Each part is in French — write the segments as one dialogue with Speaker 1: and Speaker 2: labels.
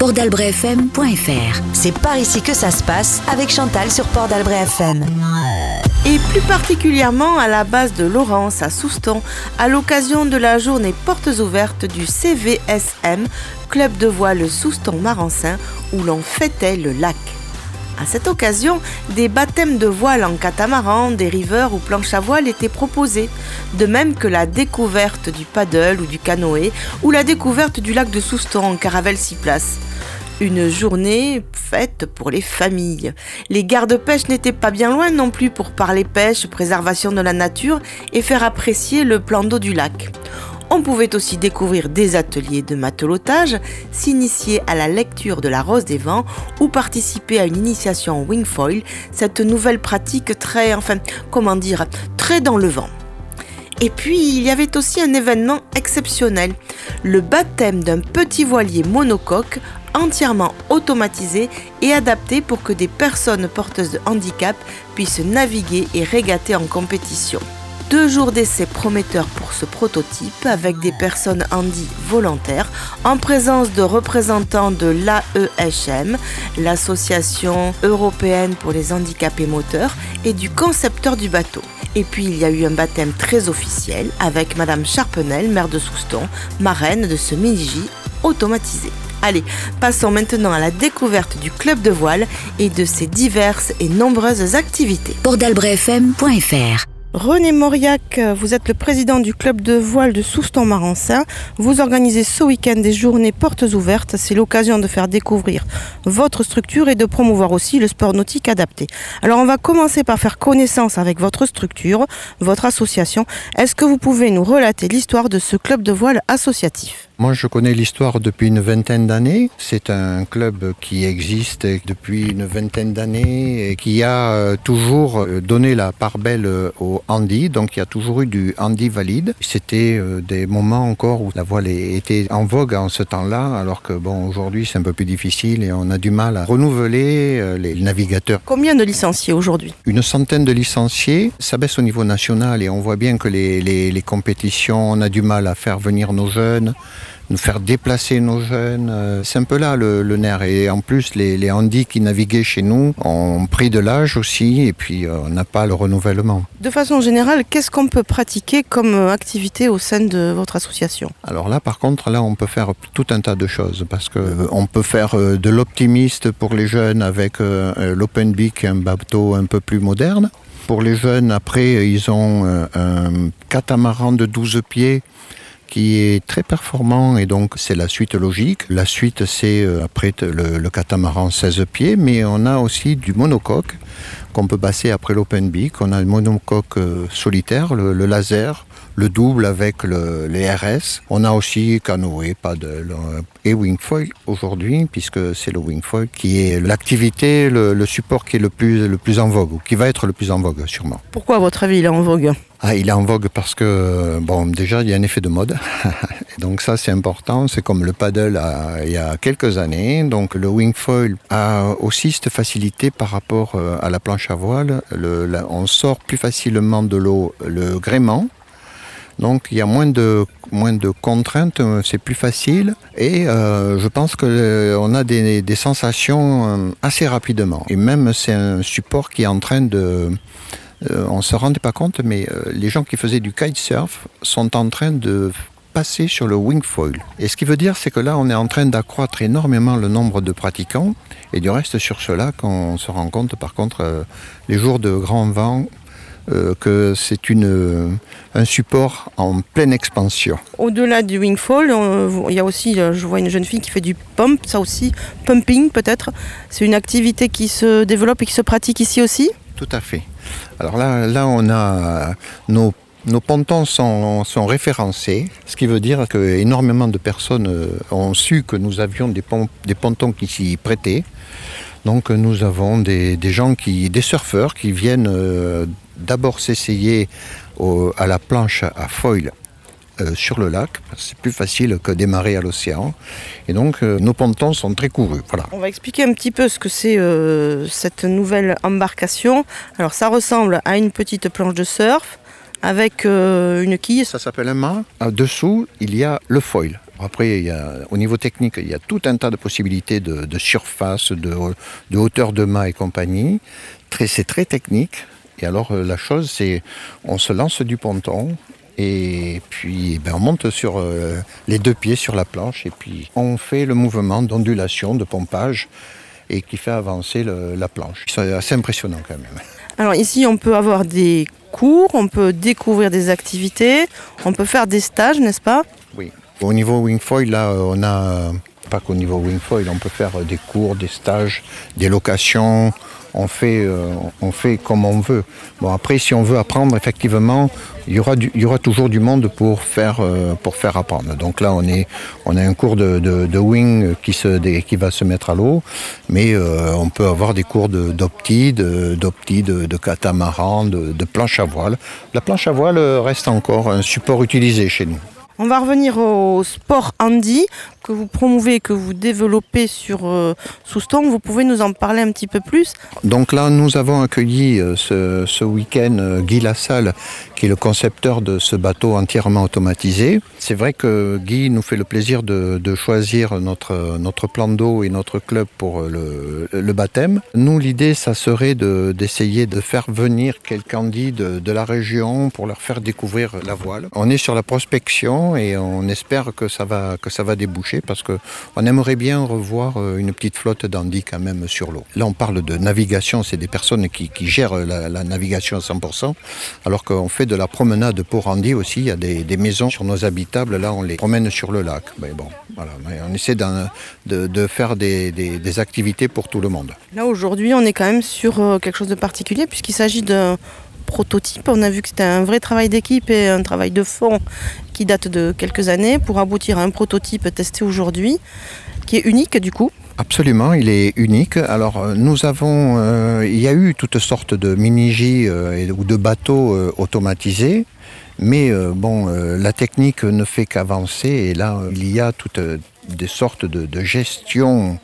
Speaker 1: portalbrefm.fr. C'est par ici que ça se passe avec Chantal sur Port d'Albret FM.
Speaker 2: Et plus particulièrement à la base de Laurence à Souston, à l'occasion de la journée portes ouvertes du CVSM, club de voile Souston-Marensin, où l'on fêtait le lac. À cette occasion, des baptêmes de voile en catamaran, des riveurs ou planches à voile étaient proposés, de même que la découverte du paddle ou du canoë, ou la découverte du lac de Souston en caravelle 6 places. Une journée faite pour les familles. Les gardes-pêche n'étaient pas bien loin non plus pour parler pêche, préservation de la nature et faire apprécier le plan d'eau du lac. On pouvait aussi découvrir des ateliers de matelotage, s'initier à la lecture de la Rose des Vents ou participer à une initiation wingfoil, cette nouvelle pratique très, enfin, comment dire, très dans le vent. Et puis, il y avait aussi un événement exceptionnel, le baptême d'un petit voilier monocoque entièrement automatisé et adapté pour que des personnes porteuses de handicap puissent naviguer et régater en compétition. Deux jours d'essai prometteurs pour ce prototype avec des personnes handi volontaires en présence de représentants de l'AEHM, l'Association européenne pour les handicapés moteurs, et du concepteur du bateau. Et puis il y a eu un baptême très officiel avec Madame Charpenel, maire de Souston, marraine de ce mini automatisé. Allez, passons maintenant à la découverte du club de voile et de ses diverses et nombreuses activités. René Mauriac, vous êtes le président du club de voile de Souston-Marensin. Vous organisez ce week-end des journées portes ouvertes. C'est l'occasion de faire découvrir votre structure et de promouvoir aussi le sport nautique adapté. Alors on va commencer par faire connaissance avec votre structure, votre association. Est-ce que vous pouvez nous relater l'histoire de ce club de voile associatif?
Speaker 3: Moi, je connais l'histoire depuis une vingtaine d'années. C'est un club qui existe depuis une vingtaine d'années et qui a euh, toujours euh, donné la part belle euh, au handi. Donc, il y a toujours eu du handi valide. C'était des moments encore où la voile était en vogue en ce temps-là, alors que bon, aujourd'hui, c'est un peu plus difficile et on a du mal à renouveler les navigateurs.
Speaker 2: Combien de licenciés aujourd'hui?
Speaker 3: Une centaine de licenciés. Ça baisse au niveau national et on voit bien que les, les, les compétitions, on a du mal à faire venir nos jeunes nous faire déplacer nos jeunes. Euh, c'est un peu là le, nerf. Et en plus, les, les handis qui naviguaient chez nous ont pris de l'âge aussi et puis euh, on n'a pas le renouvellement.
Speaker 2: De façon générale, qu'est-ce qu'on peut pratiquer comme euh, activité au sein de votre association?
Speaker 3: Alors là, par contre, là, on peut faire tout un tas de choses parce que on peut faire de l'optimiste pour les jeunes avec l'open beak, un bateau un peu plus moderne. Pour les jeunes, après, ils ont un catamaran de 12 pieds qui est très performant et donc c'est la suite logique. La suite c'est euh, après le, catamaran 16 pieds, mais on a aussi du monocoque qu'on peut passer après l'open beak. On a le monocoque euh, solitaire, le, laser, le double avec le, les RS. On a aussi canoë, paddle euh, et wingfoil aujourd'hui, puisque c'est le wingfoil qui est l'activité, le, le, support qui est le plus, le plus en vogue, ou qui va être le plus en vogue sûrement.
Speaker 2: Pourquoi à votre avis il est en vogue?
Speaker 3: Ah, il est en vogue parce que, bon, déjà, il y a un effet de mode. donc ça, c'est important. C'est comme le paddle il y a quelques années. Donc le wingfoil a aussi cette facilité par rapport euh, à la planche à voile. Le, on sort plus facilement de l'eau le gréement. Donc il y a moins de, moins de contraintes, c'est plus facile. Et euh, je pense qu'on euh, a des, des sensations assez rapidement. Et même c'est un support qui est en train de euh, on ne se rendait pas compte, mais euh, les gens qui faisaient du kitesurf sont en train de passer sur le wingfoil. Et ce qui veut dire, c'est que là, on est en train d'accroître énormément le nombre de pratiquants. Et du reste, sur cela, qu'on se rend compte, par contre, euh, les jours de grand vent, que c'est un support en pleine expansion.
Speaker 2: Au-delà du wingfall, il y a aussi, je vois une jeune fille qui fait du pump, ça aussi, pumping peut-être. C'est une activité qui se développe et qui se pratique ici aussi?
Speaker 3: Tout à fait. Alors là, on a nos pontons sont, référencés, ce qui veut dire que énormément de personnes euh, ont su que nous avions des, pontons qui s'y prêtaient. Donc nous avons des, des, gens qui, des surfeurs qui viennent euh, d'abord s'essayer à la planche à foil euh, sur le lac. C'est plus facile que démarrer à l'océan. Et donc, euh, nos pontons sont très courus. Voilà.
Speaker 2: On va expliquer un petit peu ce que c'est euh, cette nouvelle embarcation. Alors, ça ressemble à une petite planche de surf avec une quille.
Speaker 3: Ça s'appelle un mât. Dessous, il y a le foil. Après, au niveau technique, il y a tout un tas de possibilités de, surface, de, hauteur de mât et compagnie. c'est très technique. Et alors, la chose, c'est on se lance du ponton, et puis ben, on monte sur euh, les deux pieds sur la planche et puis on fait le mouvement d'ondulation, de pompage et qui fait avancer la planche. C'est assez impressionnant quand même.
Speaker 4: Alors ici on peut avoir des cours, on peut découvrir des activités, on peut faire des stages, n'est-ce pas?
Speaker 3: Oui. Au niveau wingfoil, là, on a pas qu'au niveau wingfoil, on peut faire des cours, des stages, des locations, on fait, euh, on fait comme on veut. Bon, après, si on veut apprendre, effectivement, il y aura, toujours du monde pour faire, euh, pour faire apprendre. Donc là, on, a un cours de, wing qui, va se mettre à l'eau, mais euh, on peut avoir des cours d'opti, de, de, de, catamaran, de, de planche à voile. La planche à voile reste encore un support utilisé chez nous.
Speaker 4: On va revenir au sport handi que vous promouvez, que vous développez sur euh, Souston. Vous pouvez nous en parler un petit peu plus
Speaker 3: Donc là, nous avons accueilli euh, ce, week-end euh, Guy Lassalle, qui est le concepteur de ce bateau entièrement automatisé. C'est vrai que Guy nous fait le plaisir de, choisir notre, notre plan d'eau et notre club pour le, baptême. Nous, l'idée, ça serait d'essayer de, faire venir quelqu'un dit de la région pour leur faire découvrir la voile. On est sur la prospection et on espère que ça va, que ça va déboucher parce qu'on aimerait bien revoir euh, une petite flotte d'Andy quand même sur l'eau. Là, on parle de navigation, c'est des personnes qui, gèrent la, navigation à 100%, alors qu'on fait de la promenade pour Andy aussi. Il y a des, maisons sur nos habitables, là, on les promène sur le lac. Mais bon, voilà, on essaie de, faire des, des, activités pour tout le monde.
Speaker 4: Là, aujourd'hui, on est quand même sur euh, quelque chose de particulier puisqu'il s'agit de prototype. On a vu que c'était un vrai travail d'équipe et un travail de fond qui date de quelques années pour aboutir à un prototype testé aujourd'hui, qui est unique du coup.
Speaker 3: Absolument, il est unique. Alors euh, nous avons, euh, il y a eu toutes sortes de mini-J euh, ou de bateaux automatisés, mais bon, la technique ne fait qu'avancer et là il y a toutes des sortes de, gestion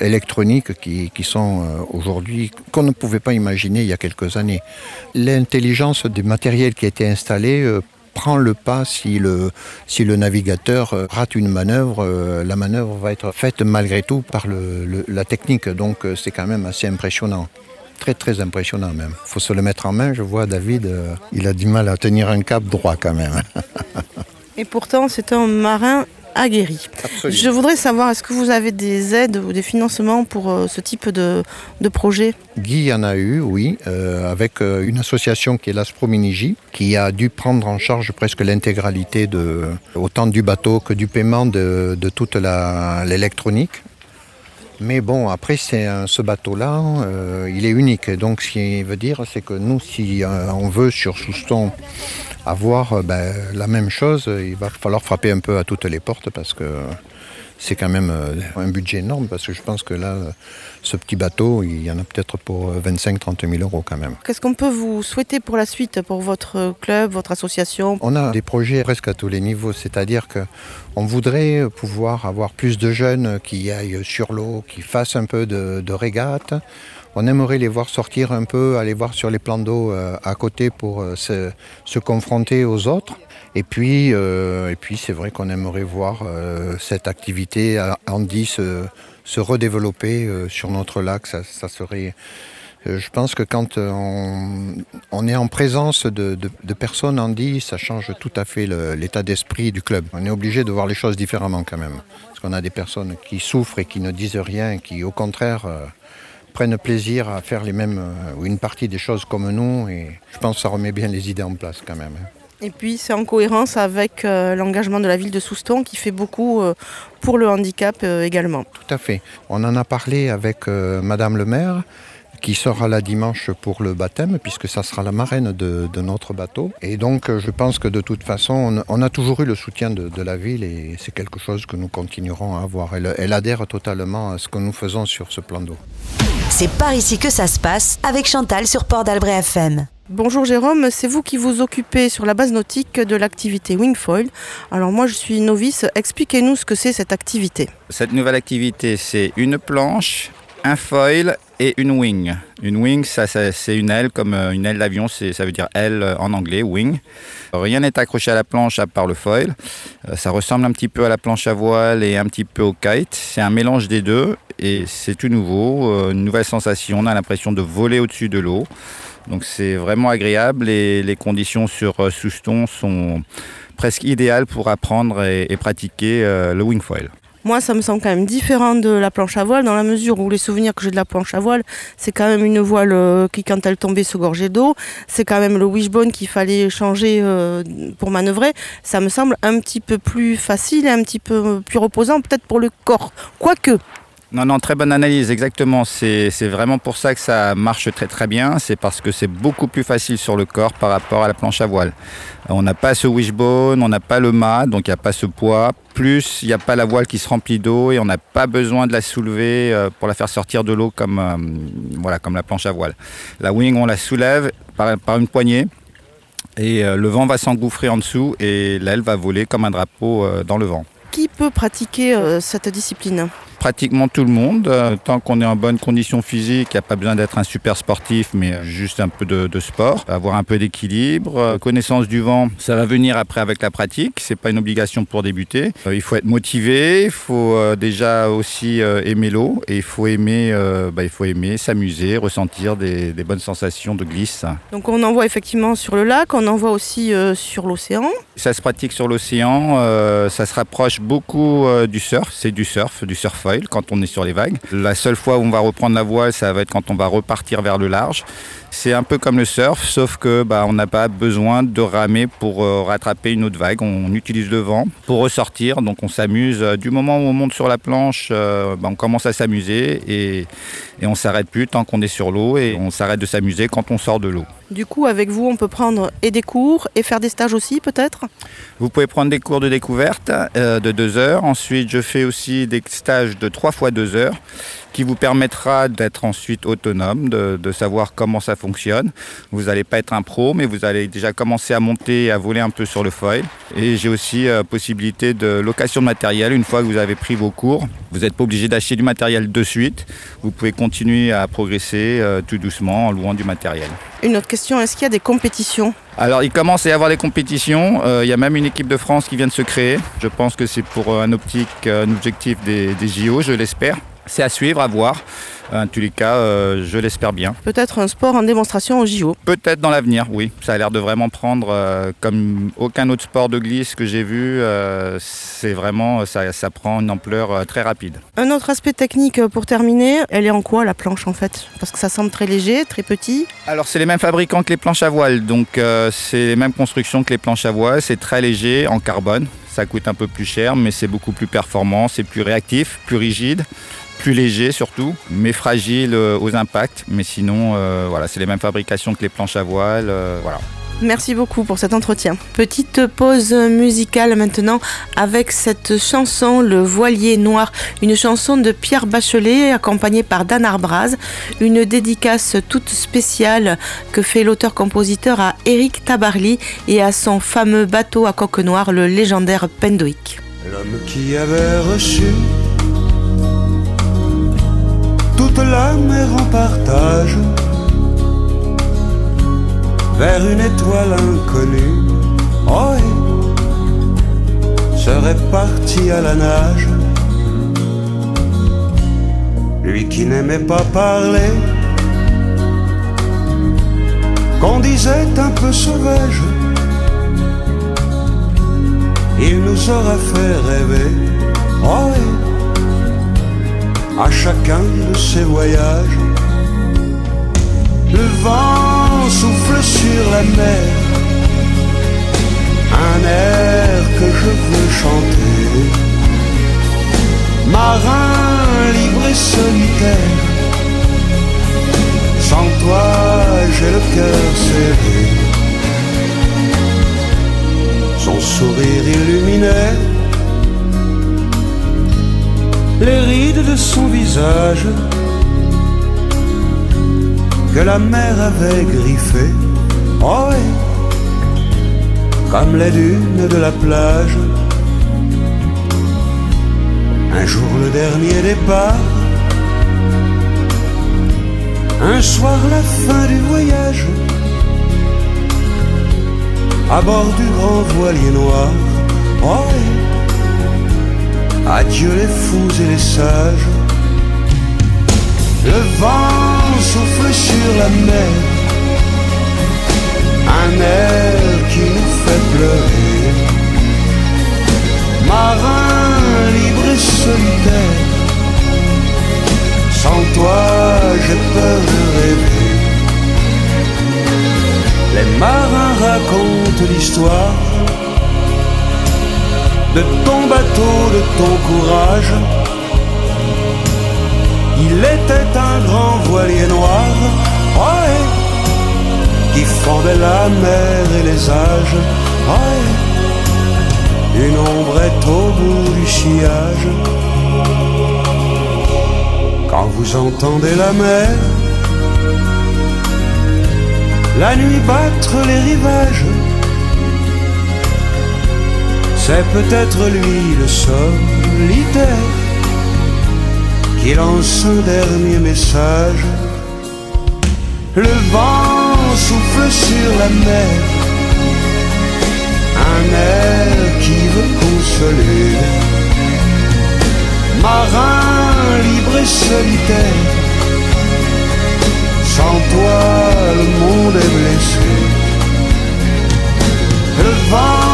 Speaker 3: électroniques qui, sont euh, aujourd'hui qu'on ne pouvait pas imaginer il y a quelques années. L'intelligence du matériel qui a été installé prend le pas si le, si le navigateur rate une manœuvre, la manœuvre va être faite malgré tout par le, la technique, donc c'est quand même assez impressionnant. Très très impressionnant même. Il faut se le mettre en main, je vois David, il a du mal à tenir un cap droit quand même.
Speaker 4: Et pourtant c'est un marin aguerri. Je voudrais savoir, est-ce que vous avez des aides ou des financements pour euh, ce type de, projet?
Speaker 3: Guy en a eu, oui, euh, avec euh, une association qui est l'Asprominiji, qui a dû prendre en charge presque l'intégralité de autant du bateau que du paiement de, toute l'électronique. Mais bon, après, ce bateau-là, il est unique. Donc, ce qui veut dire, c'est que nous, si on veut sur Souston avoir euh, ben, la même chose, il va falloir frapper un peu à toutes les portes parce que c'est quand même euh, un budget énorme parce que je pense que là, ce petit bateau, il y en a peut-être pour 25-30 000 euros quand même.
Speaker 4: Qu'est-ce qu'on peut vous souhaiter pour la suite, pour votre club, votre association?
Speaker 3: On a des projets presque à tous les niveaux, c'est-à-dire qu'on voudrait pouvoir avoir plus de jeunes qui aillent sur l'eau, qui fassent un peu de, de régate. On aimerait les voir sortir un peu, aller voir sur les plans d'eau euh, à côté pour euh, se, confronter aux autres. Et puis, euh, et puis c'est vrai qu'on aimerait voir cette activité Andy se, se redévelopper sur notre lac. Ça, serait. Je pense que quand on, est en présence de, personnes Andy, ça change tout à fait l'état d'esprit du club. On est obligé de voir les choses différemment quand même. Parce qu'on a des personnes qui souffrent et qui ne disent rien, qui au contraire prennent plaisir à faire les mêmes, euh, ou une partie des choses comme nous. Et je pense que ça remet bien les idées en place quand même. Hein.
Speaker 4: Et puis c'est en cohérence avec euh, l'engagement de la ville de Souston qui fait beaucoup euh, pour le handicap également.
Speaker 3: Tout à fait. On en a parlé avec Madame le maire qui sera là dimanche pour le baptême, puisque ça sera la marraine de, notre bateau. Et donc, je pense que de toute façon, on, a toujours eu le soutien de, la ville et c'est quelque chose que nous continuerons à avoir. Elle, elle adhère totalement à ce que nous faisons sur ce plan d'eau.
Speaker 1: C'est par ici que ça se passe avec Chantal sur Port d'Albret FM.
Speaker 4: Bonjour Jérôme, c'est vous qui vous occupez sur la base nautique de l'activité Wingfoil. Alors moi je suis novice, expliquez-nous ce que c'est cette activité.
Speaker 5: Cette nouvelle activité c'est une planche, un foil et une wing. Une wing, ça, c'est une aile comme euh, une aile d'avion, ça veut dire aile euh, en anglais, wing. Rien n'est accroché à la planche à part le foil. Euh, ça ressemble un petit peu à la planche à voile et un petit peu au kite. C'est un mélange des deux et c'est tout nouveau, une nouvelle sensation. On a l'impression de voler au-dessus de l'eau. Donc c'est vraiment agréable et les conditions sur Souston sont presque idéales pour apprendre et, et pratiquer le wing foil.
Speaker 4: Moi, ça me semble quand même différent de la planche à voile, dans la mesure où les souvenirs que j'ai de la planche à voile, c'est quand même une voile euh, qui, quand elle tombait, se gorgeait d'eau. C'est quand même le wishbone qu'il fallait changer euh, pour manœuvrer. Ça me semble un petit peu plus facile et un petit peu plus reposant, peut-être pour le corps. Quoique,
Speaker 5: non, non, très bonne analyse, exactement. C'est vraiment pour ça que ça marche très très bien. C'est parce que c'est beaucoup plus facile sur le corps par rapport à la planche à voile. On n'a pas ce wishbone, on n'a pas le mât, donc il n'y a pas ce poids. Plus, il n'y a pas la voile qui se remplit d'eau et on n'a pas besoin de la soulever euh, pour la faire sortir de l'eau comme, euh, comme la planche à voile. La wing, on la soulève par, par une poignée et euh, le vent va s'engouffrer en dessous et l'aile va voler comme un drapeau dans le vent.
Speaker 4: Qui peut pratiquer cette discipline?
Speaker 5: Pratiquement tout le monde. Euh, tant qu'on est en bonne condition physique, il n'y a pas besoin d'être un super sportif, mais juste un peu de, sport, avoir un peu d'équilibre, euh, connaissance du vent, ça va venir après avec la pratique. C'est pas une obligation pour débuter. Euh, il faut être motivé, il faut déjà aussi aimer l'eau et il faut aimer, bah, il faut aimer s'amuser, ressentir des, des, bonnes sensations de glisse.
Speaker 4: Donc on en voit effectivement sur le lac, on en voit aussi sur l'océan.
Speaker 5: Ça se pratique sur l'océan, ça se rapproche beaucoup du surf. C'est du surf, du surf quand on est sur les vagues. La seule fois où on va reprendre la voile, ça va être quand on va repartir vers le large. C'est un peu comme le surf, sauf que bah, on n'a pas besoin de ramer pour euh, rattraper une autre vague. On utilise le vent pour ressortir, donc on s'amuse. Du moment où on monte sur la planche, euh, bah, on commence à s'amuser et, et on s'arrête plus tant qu'on est sur l'eau et on s'arrête de s'amuser quand on sort de l'eau.
Speaker 4: Du coup, avec vous, on peut prendre et des cours et faire des stages aussi, peut-être?
Speaker 5: Vous pouvez prendre des cours de découverte euh, de deux heures. Ensuite, je fais aussi des stages de trois fois deux heures qui vous permettra d'être ensuite autonome, de, savoir comment ça fonctionne. Vous n'allez pas être un pro, mais vous allez déjà commencer à monter et à voler un peu sur le foil. Et j'ai aussi euh, possibilité de location de matériel une fois que vous avez pris vos cours. Vous n'êtes pas obligé d'acheter du matériel de suite. Vous pouvez continuer à progresser euh, tout doucement en louant du matériel.
Speaker 4: Une autre question, est-ce qu'il y a des compétitions?
Speaker 5: Alors il commence à y avoir des compétitions, euh, il y a même une équipe de France qui vient de se créer. Je pense que c'est pour un optique, un objectif des, des JO, je l'espère. C'est à suivre, à voir. En tous les cas, euh, je l'espère bien.
Speaker 4: Peut-être un sport en démonstration au JO
Speaker 5: Peut-être dans l'avenir, oui. Ça a l'air de vraiment prendre euh, comme aucun autre sport de glisse que j'ai vu. Euh, c'est vraiment, ça, ça, prend une ampleur très rapide.
Speaker 4: Un autre aspect technique pour terminer, elle est en quoi la planche en fait? Parce que ça semble très léger, très petit.
Speaker 5: Alors c'est les mêmes fabricants que les planches à voile, donc c'est les mêmes constructions que les planches à voile. C'est très léger en carbone. Ça coûte un peu plus cher, mais c'est beaucoup plus performant, c'est plus réactif, plus rigide plus léger surtout, mais fragile euh, aux impacts. Mais sinon, euh, voilà, c'est les mêmes fabrications que les planches à voile. Euh, voilà.
Speaker 4: Merci beaucoup pour cet entretien. Petite pause musicale maintenant avec cette chanson Le Voilier Noir, une chanson de Pierre Bachelet accompagnée par Dan Arbraz, une dédicace toute spéciale que fait l'auteur-compositeur à Eric Tabarly et à son fameux bateau à coque noire, le légendaire Pendoïc.
Speaker 6: L'homme qui avait reçu toute la mer en partage vers une étoile inconnue. Oh, serait parti à la nage. Lui qui n'aimait pas parler, qu'on disait un peu sauvage, il nous aura fait rêver. Oh, à chacun de ses voyages. Le vent souffle sur la mer, un air que je veux chanter. Marin libre et solitaire, sans toi j'ai le cœur serré. Son sourire illuminait les rides de son visage que la mer avait griffé, oh comme les dunes de la plage. Un jour le dernier départ, Un soir, la fin du voyage, à bord du grand voilier noir. Oh, adieu les fous et les sages. Le vent souffle sur la mer, un air qui nous fait pleurer. Marin libre et solitaire, sans toi j'ai peur de rêver. Les marins racontent l'histoire de ton bateau, de ton courage. Il était un grand voilier noir, qui fendait la mer et les âges. Une ombrette au bout du sillage. Quand vous entendez la mer, la nuit battre les rivages, c'est peut-être lui le solitaire qui lance un dernier message. Le vent souffle sur la mer, un air qui veut consoler. Marin libre et solitaire, sans toi le monde est blessé. Le vent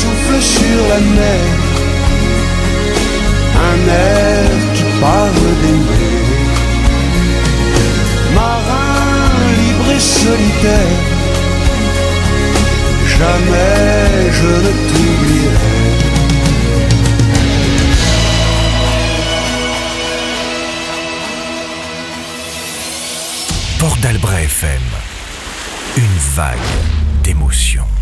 Speaker 6: souffle sur la mer, un air qui parle. Marin libre et solitaire, jamais je ne t'oublierai.
Speaker 7: Port d'Albret FM. Une vague d'émotions.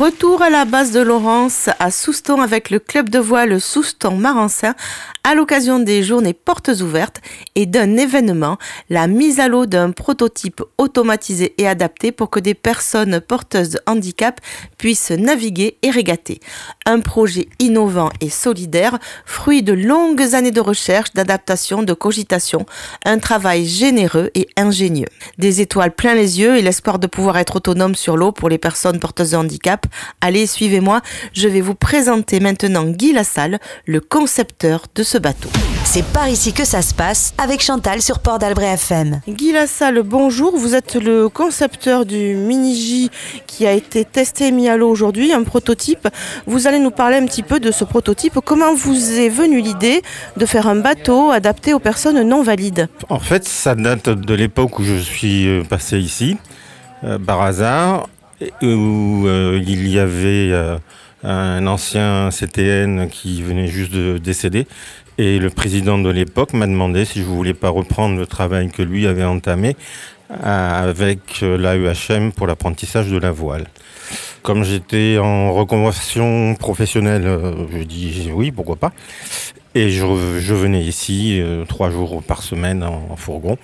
Speaker 4: Retour à la base de Laurence à Souston avec le club de voile Souston Marancin à l'occasion des journées portes ouvertes et d'un événement, la mise à l'eau d'un prototype automatisé et adapté pour que des personnes porteuses de handicap puissent naviguer et régater. Un projet innovant et solidaire, fruit de longues années de recherche, d'adaptation, de cogitation, un travail généreux et ingénieux. Des étoiles plein les yeux et l'espoir de pouvoir être autonome sur l'eau pour les personnes porteuses de handicap. Allez, suivez-moi, je vais vous présenter maintenant Guy Lassalle, le concepteur de ce bateau.
Speaker 1: C'est par ici que ça se passe avec Chantal sur Port d'Albret FM.
Speaker 4: Guy Lassalle, bonjour. Vous êtes le concepteur du Mini-J qui a été testé et mis à l'eau aujourd'hui, un prototype. Vous allez nous parler un petit peu de ce prototype. Comment vous est venue l'idée de faire un bateau adapté aux personnes non valides
Speaker 8: En fait, ça date de l'époque où je suis euh, passé ici, euh, par hasard, où euh, il y avait euh, un ancien CTN qui venait juste de décéder. Et le président de l'époque m'a demandé si je voulais pas reprendre le travail que lui avait entamé euh, avec l'AEHM pour l'apprentissage de la voile. Comme j'étais en reconversion professionnelle, euh, je dis oui, pourquoi pas. Et je, venais ici euh, trois jours par semaine en, fourgon.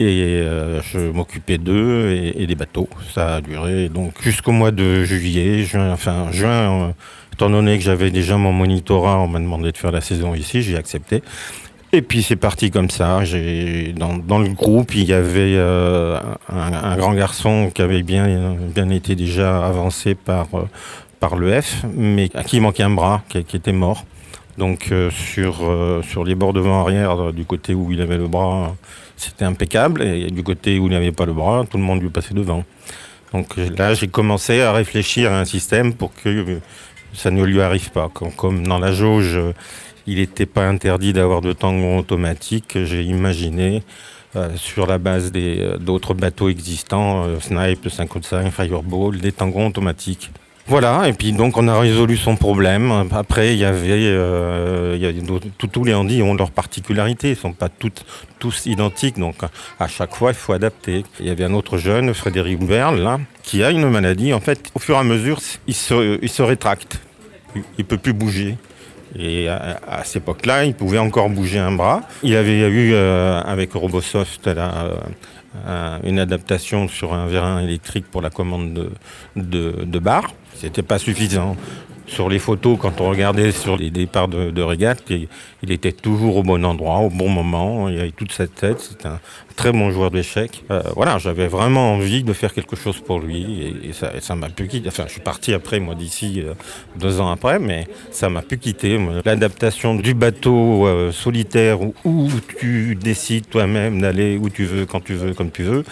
Speaker 8: Et euh, je m'occupais d'eux et, des bateaux. Ça a duré donc jusqu'au mois de juillet, juin, juin, euh, étant donné que j'avais déjà mon monitorat, on m'a demandé de faire la saison ici, j'ai accepté. Et puis c'est parti comme ça. Dans, le groupe, il y avait euh, un, grand garçon qui avait bien été déjà avancé par euh, le F, mais à qui manquait un bras, qui, était mort. Donc euh, sur euh, sur les bords devant arrière, du côté où il avait le bras, c'était impeccable, et du côté où il n'avait pas le bras, tout le monde lui passait devant. Donc là, j'ai commencé à réfléchir à un système pour que ça ne lui arrive pas. Comme, dans la jauge, il n'était pas interdit d'avoir de tangon automatique, j'ai imaginé, euh, sur la base euh, d'autres bateaux existants, euh, Snipe, le 55, Fireball, des tangons automatiques. Voilà, et puis donc on a résolu son problème. Après, il y avait, euh, tous- les handis ont leurs particularités, ils sont pas tous identiques, donc à chaque fois il faut adapter. Il y avait un autre jeune, Frédéric Berle, qui a une maladie. En fait, au fur et à mesure, il se, il se rétracte, il, il peut plus bouger. Et à, cette époque-là, il pouvait encore bouger un bras. Il avait eu euh, avec Robosoft euh, un- une adaptation sur un vérin électrique pour la commande de, de, de barre. C'était pas suffisant. sur les photos, quand on regardait sur les départs de, de régate, il, était toujours au bon endroit, au bon moment. Il avait toute cette tête. Un très bon joueur d'échecs. Euh, voilà, j'avais vraiment envie de faire quelque chose pour lui et, ça m'a pu quitter. Enfin, je suis parti après, moi, d'ici euh, deux ans après, mais ça m'a pu quitter. L'adaptation du bateau euh, solitaire où, tu décides toi-même d'aller où tu veux, quand tu veux, comme tu veux,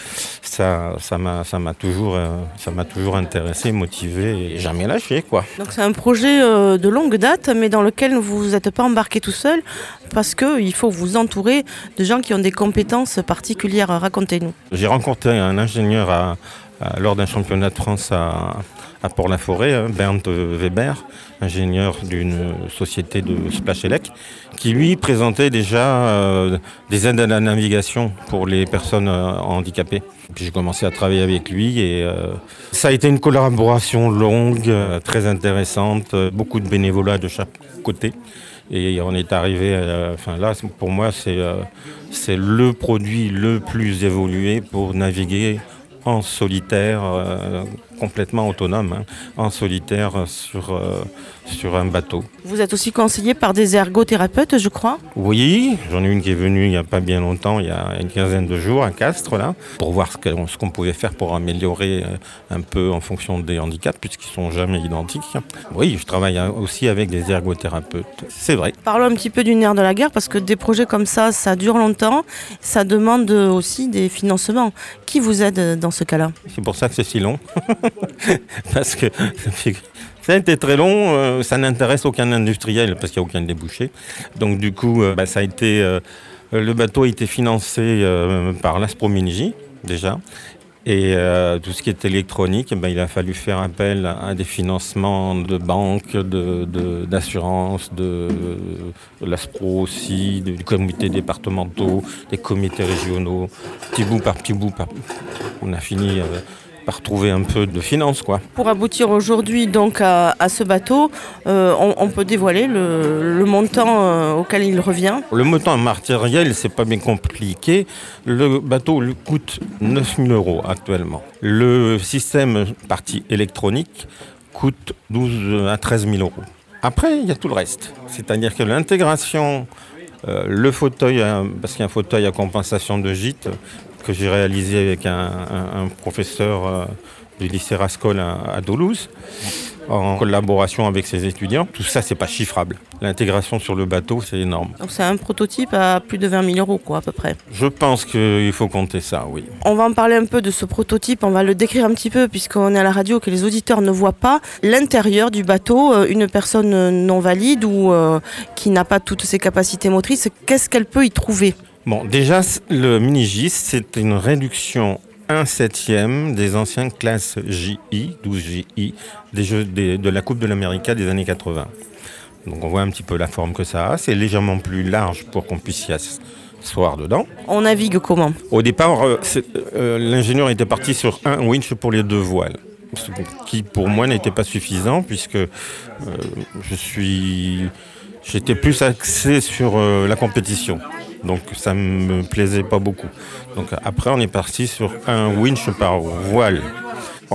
Speaker 8: ça, m'a, ça toujours, ça toujours intéressé, motivé et jamais lâché, quoi.
Speaker 4: Donc c'est un projet de longue date, mais dans lequel vous n'êtes pas embarqué tout seul, parce qu'il faut vous entourer de gens qui ont des compétences particulières. Racontez-nous.
Speaker 8: J'ai rencontré un ingénieur lors d'un championnat de France à, Port-la-Forêt, hein, Bernd Weber, ingénieur d'une société de Splashelec, qui lui présentait déjà euh, des aides à la navigation pour les personnes euh, handicapées. Puis j'ai commencé à travailler avec lui et euh, ça a été une collaboration longue, très intéressante, beaucoup de bénévolat de chaque côté. Et on est arrivé, à- enfin là, pour moi, c'est euh, c'est le produit le plus évolué pour naviguer en solitaire, euh, complètement autonome, hein, en solitaire euh, sur, euh, sur un bateau.
Speaker 4: Vous êtes aussi conseillé par des ergothérapeutes, je crois?
Speaker 8: Oui, j'en ai une qui est venue il n'y a pas bien longtemps, il y a une quinzaine de jours à Castres, là, pour voir ce qu'on pouvait faire pour améliorer euh, un peu en fonction des handicaps, puisqu'ils sont jamais identiques. Oui, je travaille euh, aussi avec des ergothérapeutes, c'est vrai.
Speaker 4: Parlons un petit peu du nerf de la guerre, parce que des projets comme ça, ça dure longtemps. Ça demande aussi des financements. Qui vous aide dans ce cas-là?
Speaker 8: C'est pour ça que c'est si long. parce que ça a été très long, euh, ça n'intéresse aucun industriel parce qu'il n'y a aucun débouché. Donc du coup, euh, bah, ça a été, euh, le bateau a été financé par l'Asprominigi déjà. Et tout ce qui est électronique, ben, il a fallu faire appel à des financements de banques, d'assurances, de, de l'ASPRO aussi, du comité départementaux, des comités régionaux. Petit bout par petit bout, on a fini par trouver un peu de finances. Quoi.
Speaker 4: Pour aboutir aujourd'hui donc à, à ce bateau, euh, on, on peut dévoiler le, le montant euh, auquel il revient.
Speaker 8: Le montant matériel, c'est pas bien compliqué. Le bateau lui coûte 9000 euros actuellement. Le système partie électronique coûte 12 à 13 000 euros. Après, il y a tout le reste. C'est-à-dire que l'intégration, euh, le fauteuil, parce qu'il y a un fauteuil à compensation de gîte que j'ai réalisé avec un, un- un professeur euh, du lycée Rascol à, à Toulouse, en collaboration avec ses étudiants. Tout ça, c'est pas chiffrable. L'intégration sur le bateau, c'est énorme.
Speaker 4: Donc c'est un prototype à plus de 20 000 euros quoi à peu près.
Speaker 8: Je pense qu'il faut compter ça, oui.
Speaker 4: On va en parler un peu de ce prototype, on va le décrire un petit peu puisqu'on est à la radio que les auditeurs ne voient pas l'intérieur du bateau. Euh, Une personne non valide ou euh, qui n'a pas toutes ses capacités motrices, qu'est-ce qu'elle peut y trouver?
Speaker 8: Bon, déjà, le mini-GIS, c'est une réduction 1 septième des anciennes classes JI, 12 JI, des jeux des- de la Coupe de l'Amérique des années 80. Donc on voit un petit peu la forme que ça a. C'est légèrement plus large pour qu'on puisse y asseoir dedans.
Speaker 4: On navigue comment?
Speaker 8: Au départ, euh, euh, l'ingénieur était parti sur un winch pour les deux voiles, ce qui pour moi n'était pas suffisant puisque euh, je suis, j'étais plus axé sur euh, la compétition, donc ça me plaisait pas beaucoup. Donc après, on est parti sur un winch par voile.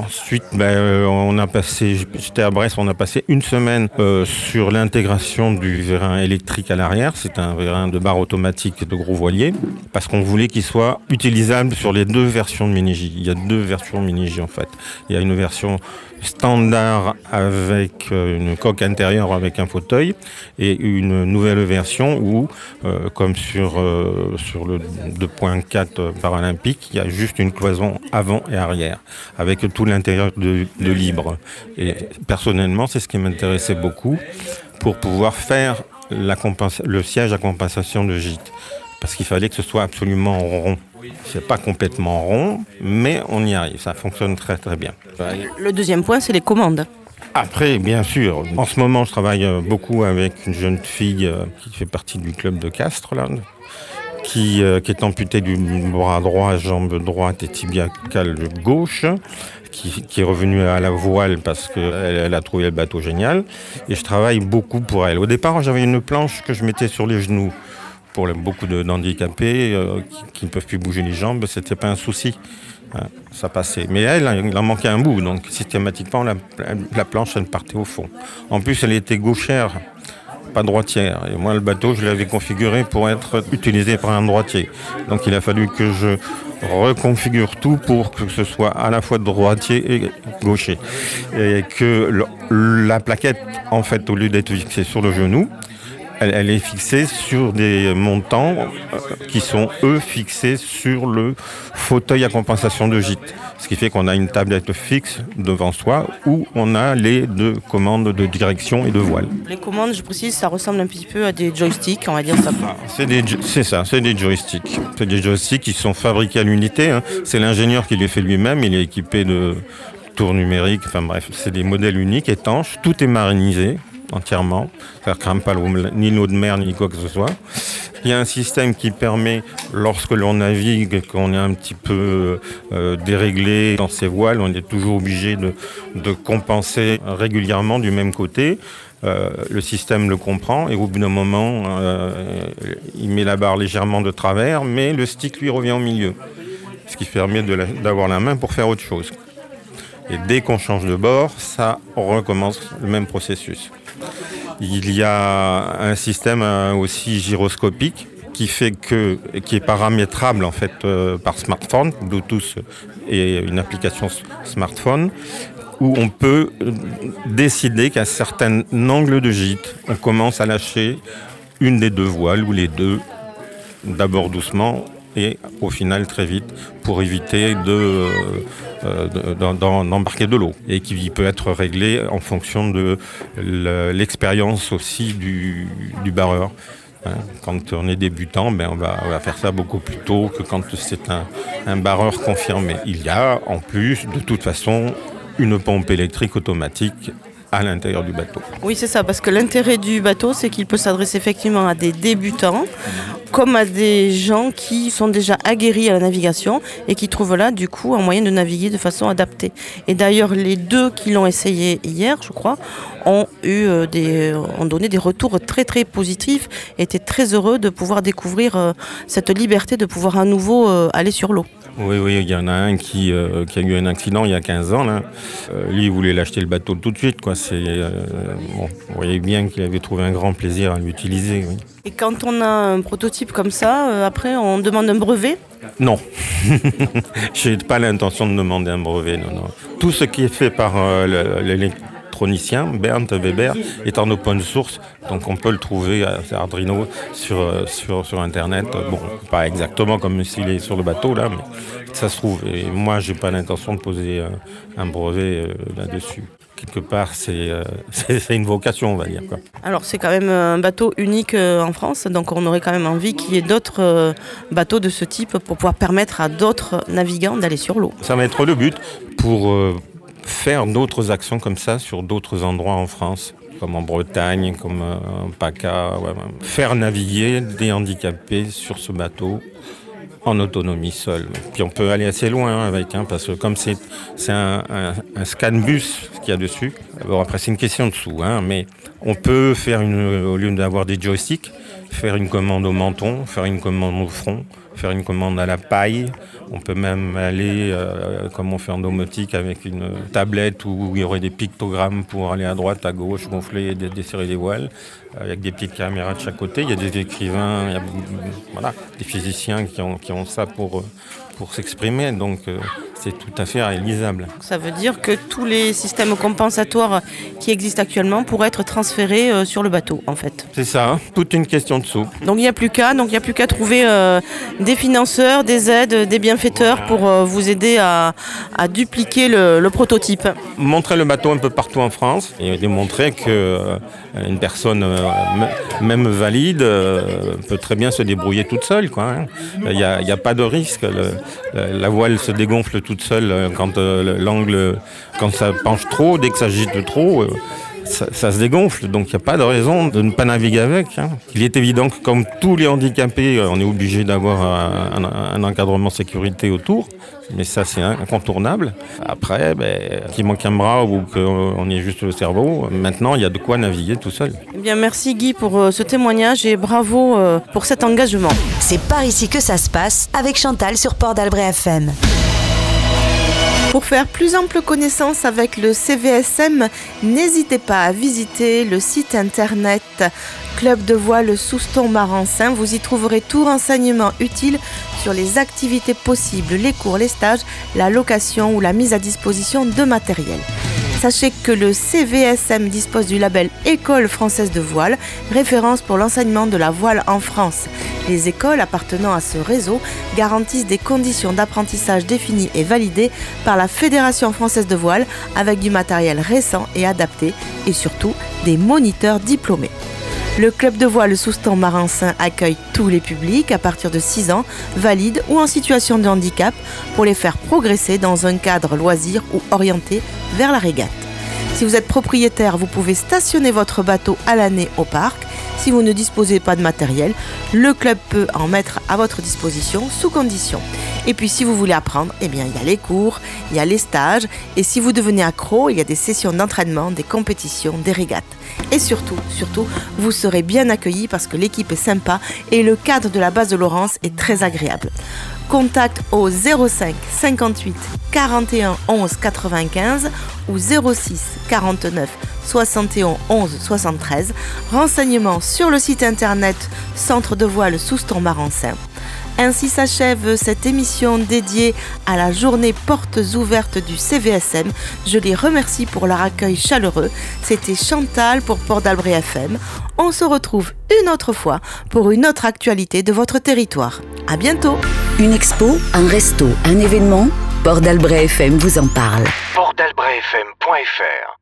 Speaker 8: Ensuite, ben, euh, on a passé, j'étais à Brest, on a passé une semaine euh, sur l'intégration du vérin électrique à l'arrière. C'est un vérin de barre automatique de gros voilier, parce qu'on voulait qu'il soit utilisable sur les deux versions de Mini-J. Il y a deux versions Mini-J en fait. Il y a une version standard avec euh, une coque intérieure avec un fauteuil et une nouvelle version où, comme sur, sur le 2.4 paralympique, il y a juste une cloison avant et arrière avec tout l'intérieur de, de libre. Et personnellement, c'est ce qui m'intéressait beaucoup pour pouvoir faire la le siège à compensation de gîte. Parce qu'il fallait que ce soit absolument rond. C'est pas complètement rond, mais on y arrive. Ça fonctionne très très bien.
Speaker 4: Le deuxième point, c'est les commandes.
Speaker 8: Après, bien sûr, en ce moment, je travaille euh, beaucoup avec une jeune fille euh, qui fait partie du club de Castres, là, qui, euh, qui est amputée du bras droit, jambe droite et tibiacale gauche, qui, est revenue à la voile parce qu'elle elle a trouvé le bateau génial. Et je travaille beaucoup pour elle. Au départ, j'avais une planche que je mettais sur les genoux pour beaucoup d'handicapés euh, qui, qui ne peuvent plus bouger les jambes, c'était pas un souci. Hein, ça passait. Mais elle, il en manquait un bout, donc systématiquement, la, la planche, elle partait au fond. En plus, elle était gauchère, pas droitière. Et moi, le bateau, je l'avais configuré pour être utilisé par un droitier. Donc, il a fallu que je reconfigure tout pour que ce soit à la fois droitier et gaucher. Et que la plaquette, en fait, au lieu d'être fixée sur le genou, elle, elle est fixée sur des montants euh, qui sont, eux, fixés sur le fauteuil à compensation de gîte. Ce qui fait qu'on a une tablette fixe devant soi où on a les deux commandes de direction et de voile.
Speaker 4: Les commandes, je précise, ça ressemble un petit peu à des joysticks, on va dire ça.
Speaker 8: C'est des jo- c'est ça, c'est des joysticks. C'est des joysticks qui sont fabriqués à l'unité. hein. C'est l'ingénieur qui les fait lui-même. Il est équipé de tours numériques. Enfin bref, c'est des modèles uniques, étanches. Tout est marinisé entièrement. Crame pas ni l'eau de mer ni quoi que ce soit. Il y a un système qui permet, lorsque l'on navigue, qu'on est un petit peu euh, déréglé dans ses voiles, on est toujours obligé de, compenser régulièrement du même côté. Euh, le système le comprend et au bout d'un moment, euh, il met la barre légèrement de travers, mais le stick lui revient au milieu, ce qui permet de la- d'avoir la main pour faire autre chose. Et dès qu'on change de bord, ça recommence le même processus. Il y a un système euh, aussi gyroscopique qui fait que, qui est paramétrable en fait euh, par smartphone, Bluetooth et une application smartphone, où on peut euh, décider qu'à certain angle de gîte, on commence à lâcher une des deux voiles ou les deux, d'abord doucement au final très vite pour éviter de, euh, de- d'embarquer l'eau et qui peut être réglé en fonction de le- l'expérience aussi du, du barreur. Hein, Quand on est débutant, ben on, va, on va faire ça beaucoup plus tôt que quand c'est un, un barreur confirmé. Il y a en plus, de toute façon, une pompe électrique automatique à l'intérieur du bateau.
Speaker 4: Oui, c'est ça, parce que l'intérêt du bateau, c'est qu'il peut s'adresser effectivement à des débutants, comme à des gens qui sont déjà aguerris à la navigation et qui trouvent là, du coup, un moyen de naviguer de façon adaptée. Et d'ailleurs, les deux qui l'ont essayé hier, je crois, ont eu euh, des, ont donné des retours très très positifs, et étaient très heureux de pouvoir découvrir euh, cette liberté de pouvoir à nouveau euh, aller sur l'eau.
Speaker 8: Oui, oui, il y en a un qui, euh, qui a eu un accident il y a 15 ans. Là. Euh, lui, il voulait l'acheter le bateau tout de suite. Quoi. C'est, euh, bon, vous voyez bien qu'il avait trouvé un grand plaisir à l'utiliser. Oui.
Speaker 4: Et quand on a un prototype comme ça, euh, après on demande un brevet?
Speaker 8: Non, j'ai pas l'intention de demander un brevet. Non, non. Tout ce qui est fait par le- Bernd Weber, est en open source, donc on peut le trouver à Arduino sur, euh, sur, sur Internet. Bon, pas exactement comme s'il est sur le bateau là, mais ça se trouve. Et moi, j'ai pas l'intention de poser euh, un brevet euh, là-dessus. Quelque part, c'est euh, c'est c'est une vocation, on va dire. Quoi.
Speaker 4: Alors c'est quand même un bateau unique euh, en France, donc on aurait quand même envie qu'il y ait d'autres euh, bateaux de ce type pour pouvoir permettre à d'autres navigants d'aller sur l'eau.
Speaker 8: Ça va être le but pour euh, faire d'autres actions comme ça sur d'autres endroits en France, comme en Bretagne, comme euh, en PACA. Faire naviguer des handicapés sur ce bateau en autonomie seule. Puis on peut aller assez loin hein, avec, hein, parce que comme c'est un, un, un scan bus qu'il y a dessus, bon après c'est une question de sous, hein, mais on peut faire une, au lieu d'avoir des joysticks, faire une commande au menton, faire une commande au front, faire une commande à la paille. On peut même aller, euh, comme on fait en domotique, avec une tablette où il y aurait des pictogrammes pour aller à droite, à gauche, gonfler et desserrer les voiles, avec des petites caméras de chaque côté. Il y a des écrivains, il y a voilà, des physiciens qui ont, qui ont ça pour, euh, pour s'exprimer. Donc euh, c'est tout à fait réalisable.
Speaker 4: Ça veut dire que tous les systèmes compensatoires qui existent actuellement pourraient être transférés euh, sur le bateau en fait.
Speaker 8: C'est ça, hein. toute une question de sous.
Speaker 4: Donc il n'y a plus qu'à, donc il n'y a plus qu'à trouver euh, des financeurs, des aides, des bienfaiteurs pour euh, vous aider à, à dupliquer le, le prototype.
Speaker 8: montrer le bateau un peu partout en France et démontrer que euh, une personne euh, même valide euh, peut très bien se débrouiller toute seule. hein. Il n'y a, pas de risque. La voile se dégonfle toute seule euh, quand euh, le- l'angle, quand ça penche trop, dès que ça gîte trop. euh, ça, se dégonfle, donc il n'y a pas de raison de ne pas naviguer avec. Hein. Il est évident que comme tous les handicapés, on est obligé d'avoir un, encadrement sécurité autour, mais ça c'est incontournable. Après, ben, qu'il manque un bras ou qu'on ait juste le cerveau, maintenant il y a de quoi naviguer tout seul.
Speaker 2: Eh bien, merci Guy pour euh, ce témoignage et bravo euh, pour cet engagement.
Speaker 1: C'est par ici que ça se passe avec Chantal sur Port d'Albret FM.
Speaker 2: Pour faire plus ample connaissance avec le CVSM, n'hésitez pas à visiter le site internet Club de voile Souston Marensin. Vous y trouverez tout renseignement utile sur les activités possibles, les cours, les stages, la location ou la mise à disposition de matériel. Sachez que le CVSM dispose du label École française de voile, référence pour l'enseignement de la voile en France. Les écoles appartenant à ce réseau garantissent des conditions d'apprentissage définies et validées par la Fédération française de voile avec du matériel récent et adapté et surtout des moniteurs diplômés. Le club de voile Soustan Marinsin accueille tous les publics à partir de 6 ans, valides ou en situation de handicap, pour les faire progresser dans un cadre loisir ou orienté vers la régate. Si vous êtes propriétaire, vous pouvez stationner votre bateau à l'année au parc. Si vous ne disposez pas de matériel, le club peut en mettre à votre disposition sous condition. Et puis si vous voulez apprendre, eh bien il y a les cours, il y a les stages et si vous devenez accro, il y a des sessions d'entraînement, des compétitions, des régates. Et surtout, surtout, vous serez bien accueillis parce que l'équipe est sympa et le cadre de la base de Laurence est très agréable. Contact au 05 58 41 11 95 ou 06 49 71 11 73. Renseignements sur le site internet Centre de voile Souston Marensin. Ainsi s'achève cette émission dédiée à la journée portes ouvertes du CVSM. Je les remercie pour leur accueil chaleureux. C'était Chantal pour Port d'Albret FM. On se retrouve une autre fois pour une autre actualité de votre territoire. À bientôt.
Speaker 1: Une expo, un resto, un événement. Port d'Albret FM vous en parle.
Speaker 7: Portdalbretfm.fr